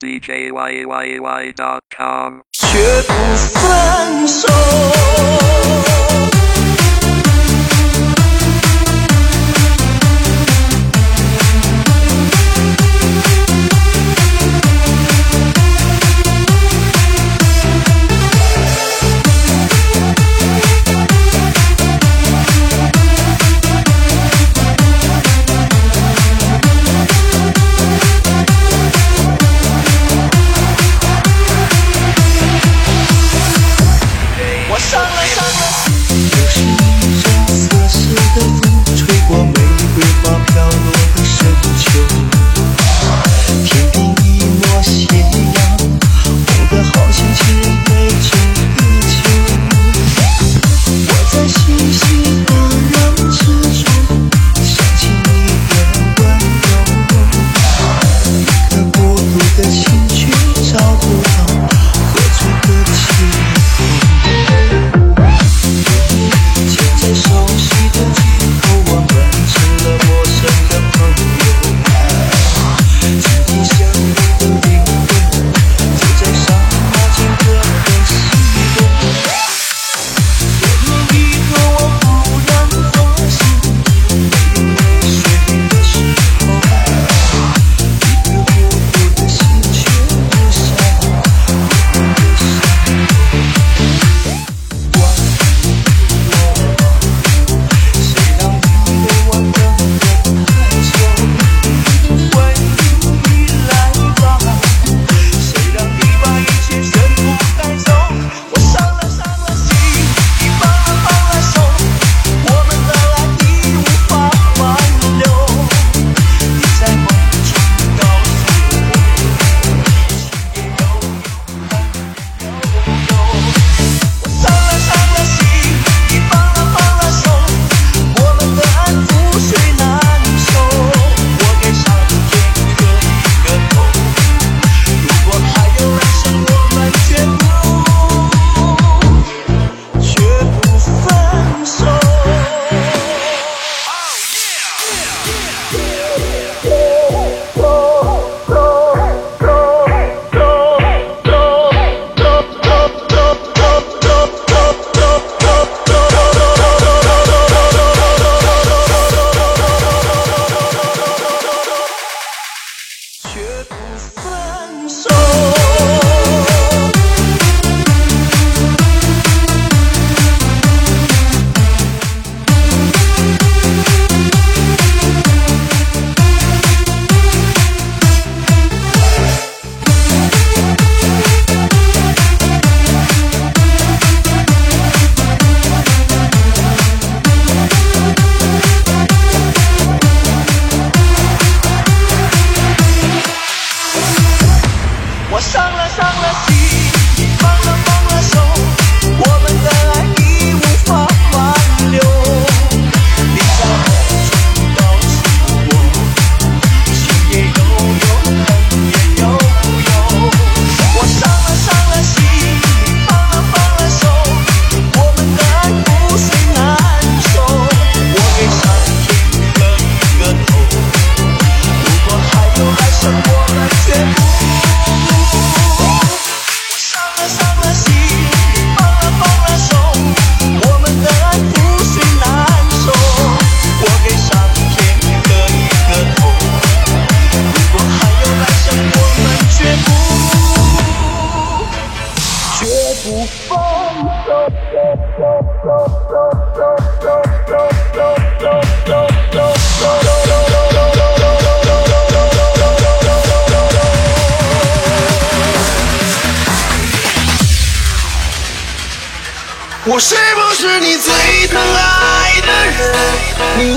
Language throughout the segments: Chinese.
djyyy.com。绝不放手。你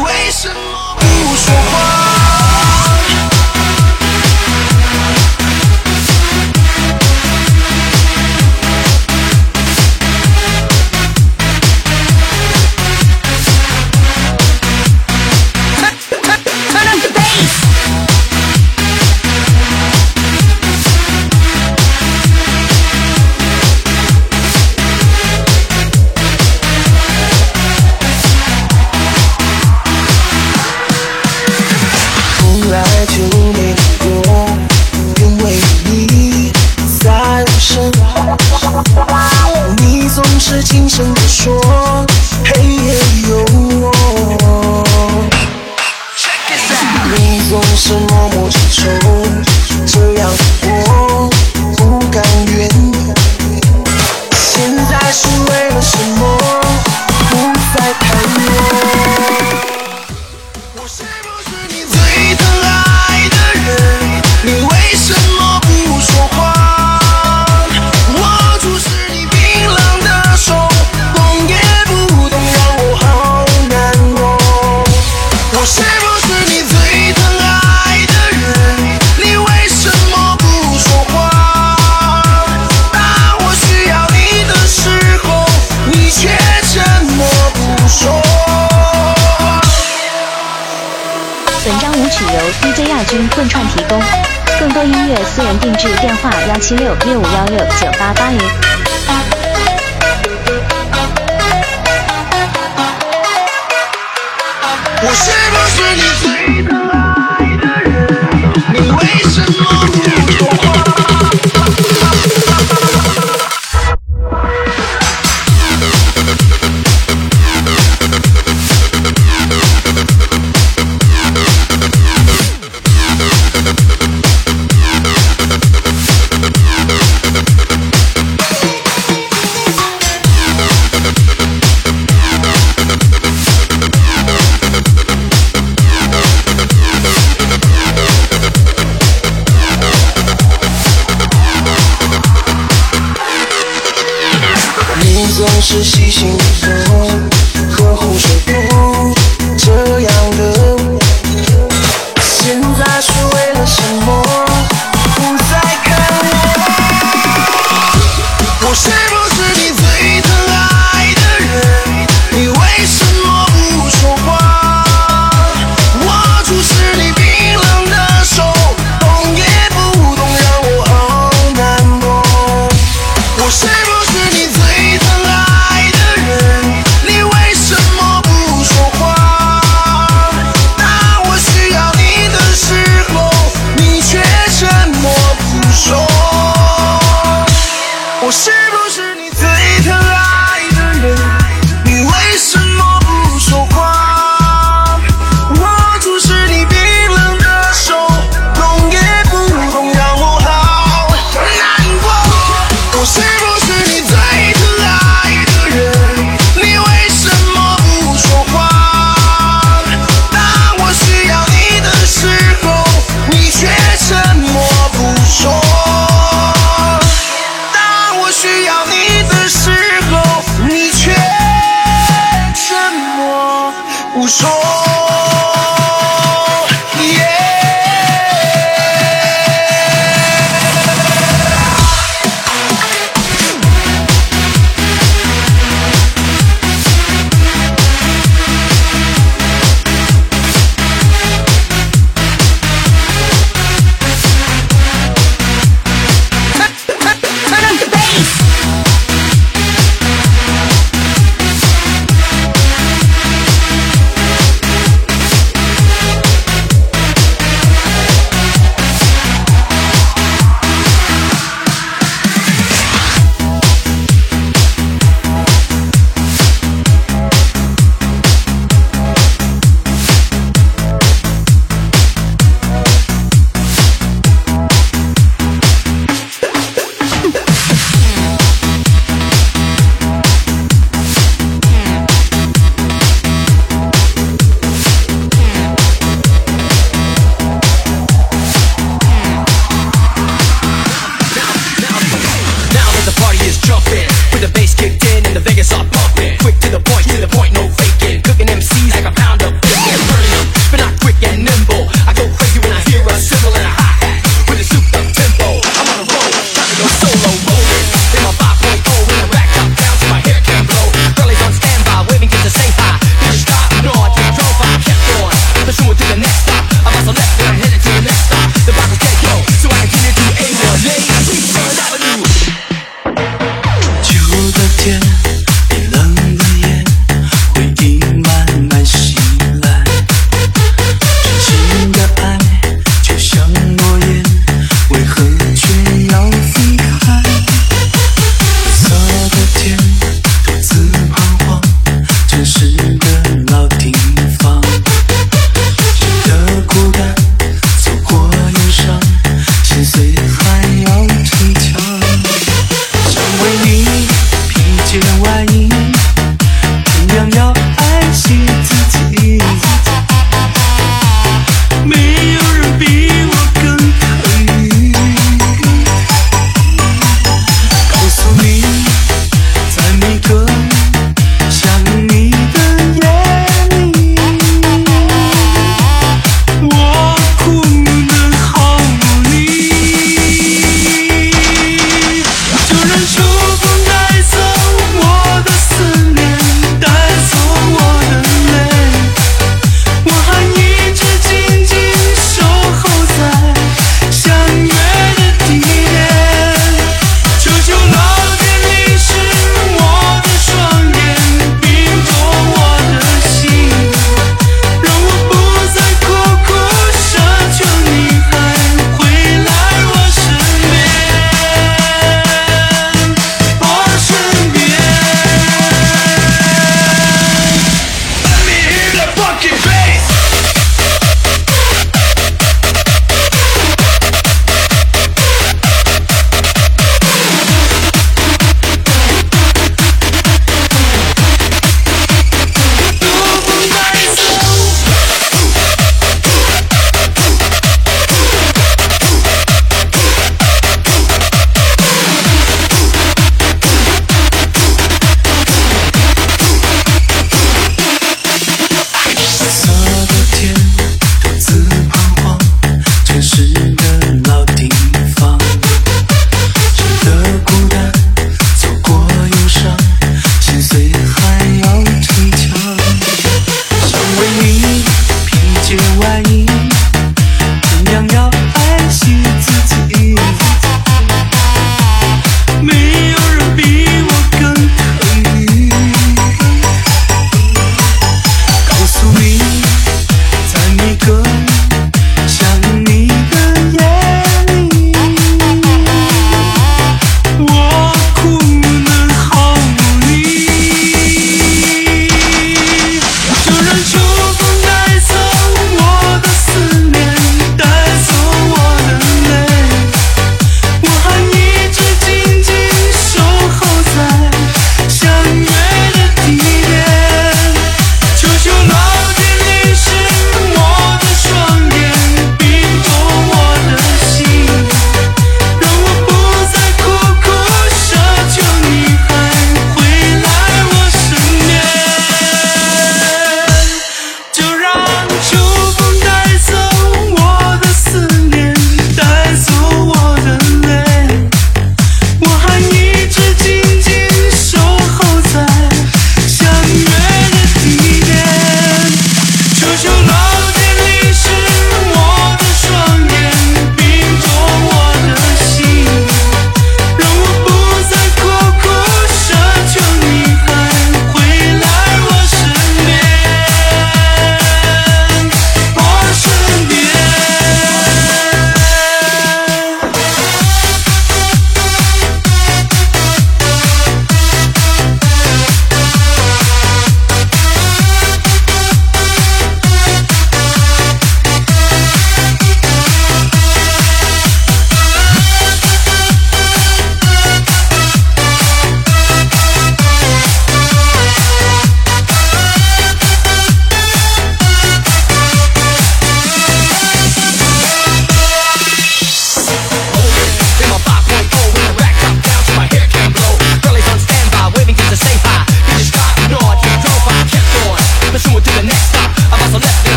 本章舞曲由 DJ 亚军混串提供，更多音乐私人定制电话幺七六六五幺六九八八零。我是不是你最疼爱的人？你为什么不说话？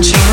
touching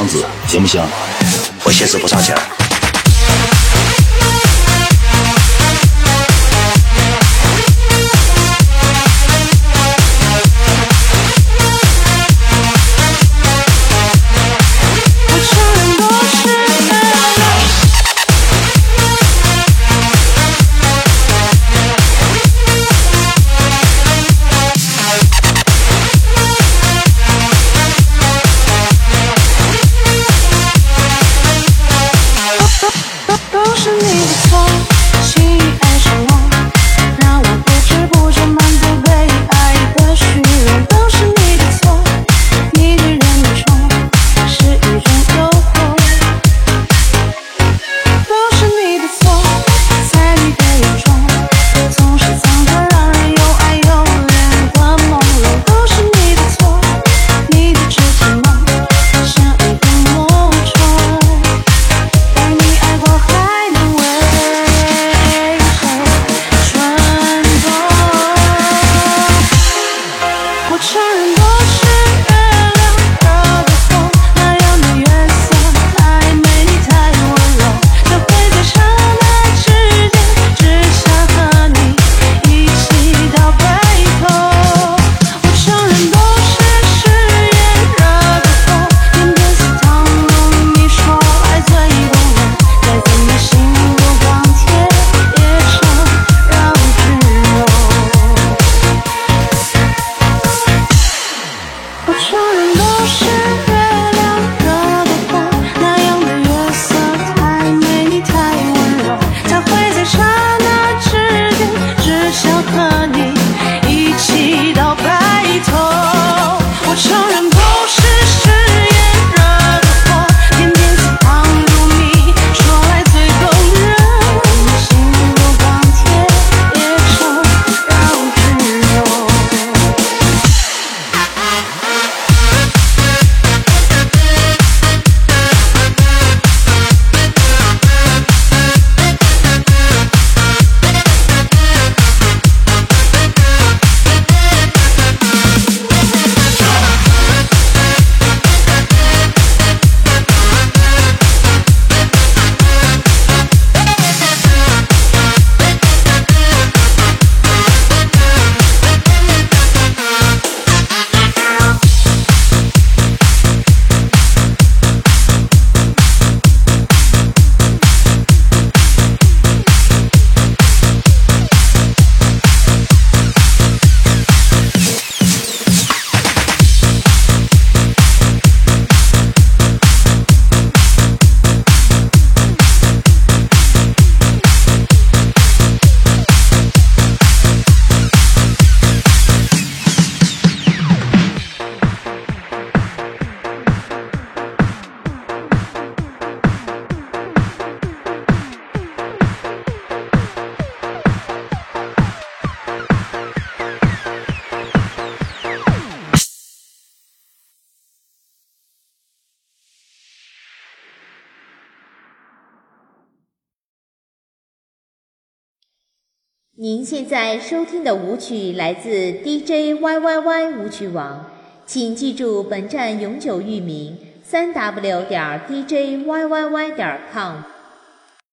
双子行不行？我现实不差钱。在收听的舞曲来自 DJ YYY 舞曲网，请记住本站永久域名：三 W 点 DJYYY 点 com。